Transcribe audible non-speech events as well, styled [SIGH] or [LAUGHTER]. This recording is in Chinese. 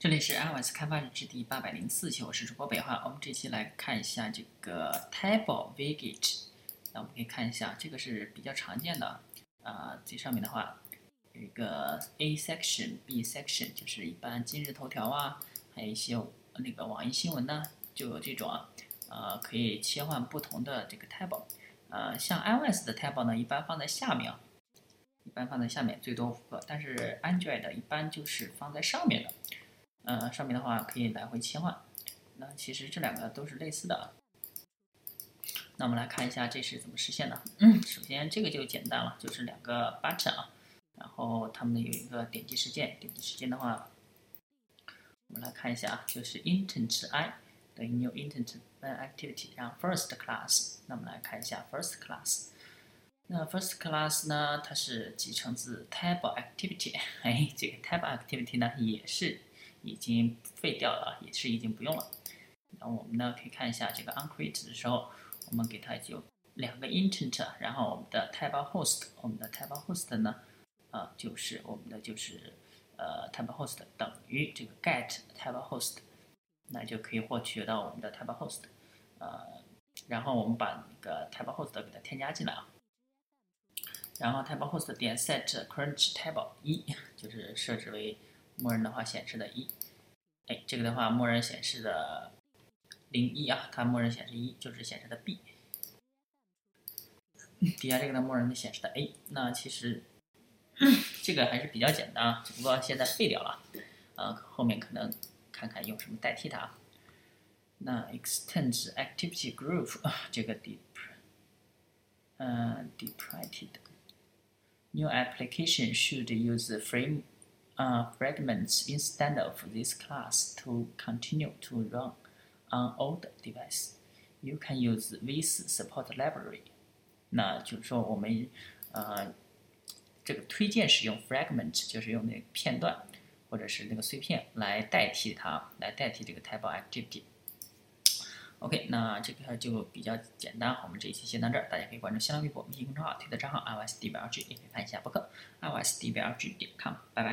这里是 iOS 开发日志第八百零四期，我是主播北华。我们这期来看一下这个 Table Widget。那我们可以看一下，这个是比较常见的。啊，最上面的话有一个 A section、B section，就是一般今日头条啊，还有一些那个网易新闻呢，就有这种啊，呃，可以切换不同的这个 Table。呃，像 iOS 的 Table 呢，一般放在下面，一般放在下面，最多五个。但是 Android 一般就是放在上面的。呃，上面的话可以来回切换。那其实这两个都是类似的啊。那我们来看一下这是怎么实现的。嗯，首先这个就简单了，就是两个 button 啊，然后它们有一个点击时间。点击时间的话，我们来看一下啊，就是 intent i 等于 new intent activity，然后 first class。那我们来看一下 first class。那 first class 呢，它是集成自 table activity。哎，这个 table activity 呢也是。已经废掉了，也是已经不用了。那我们呢可以看一下这个 onCreate 的时候，我们给它就两个 intent，然后我们的 table host，我们的 table host 呢，啊就是我们的就是呃 table host 等于这个 get table host，那就可以获取到我们的 table host，呃，然后我们把那个 table host 给它添加进来啊，然后 table host 点 set crunch table 一就是设置为。默认的话显示的一，哎，这个的话默认显示的零一啊，它默认显示一就是显示的 B，[LAUGHS] 底下这个呢默认的显示的 A，那其实 [CLEARS THROAT] 这个还是比较简单啊，只不过现在废掉了，呃，后面可能看看用什么代替它。那 extends activity group 这个 deep，嗯，deprecated new application should use frame。Uh, fragments instead of this class to continue to run on old device. You can use this support library. 那就是说，我们呃这个推荐使用 fragment，就是用那个片段或者是那个碎片来代替它，来代替这个 table activity。OK，那这个就比较简单。我们这一期先到这儿，大家可以关注新浪微博、微信公众号、推特账号 iOSDBLG，也可以看一下博客 iOSDBLG 点 com。拜拜。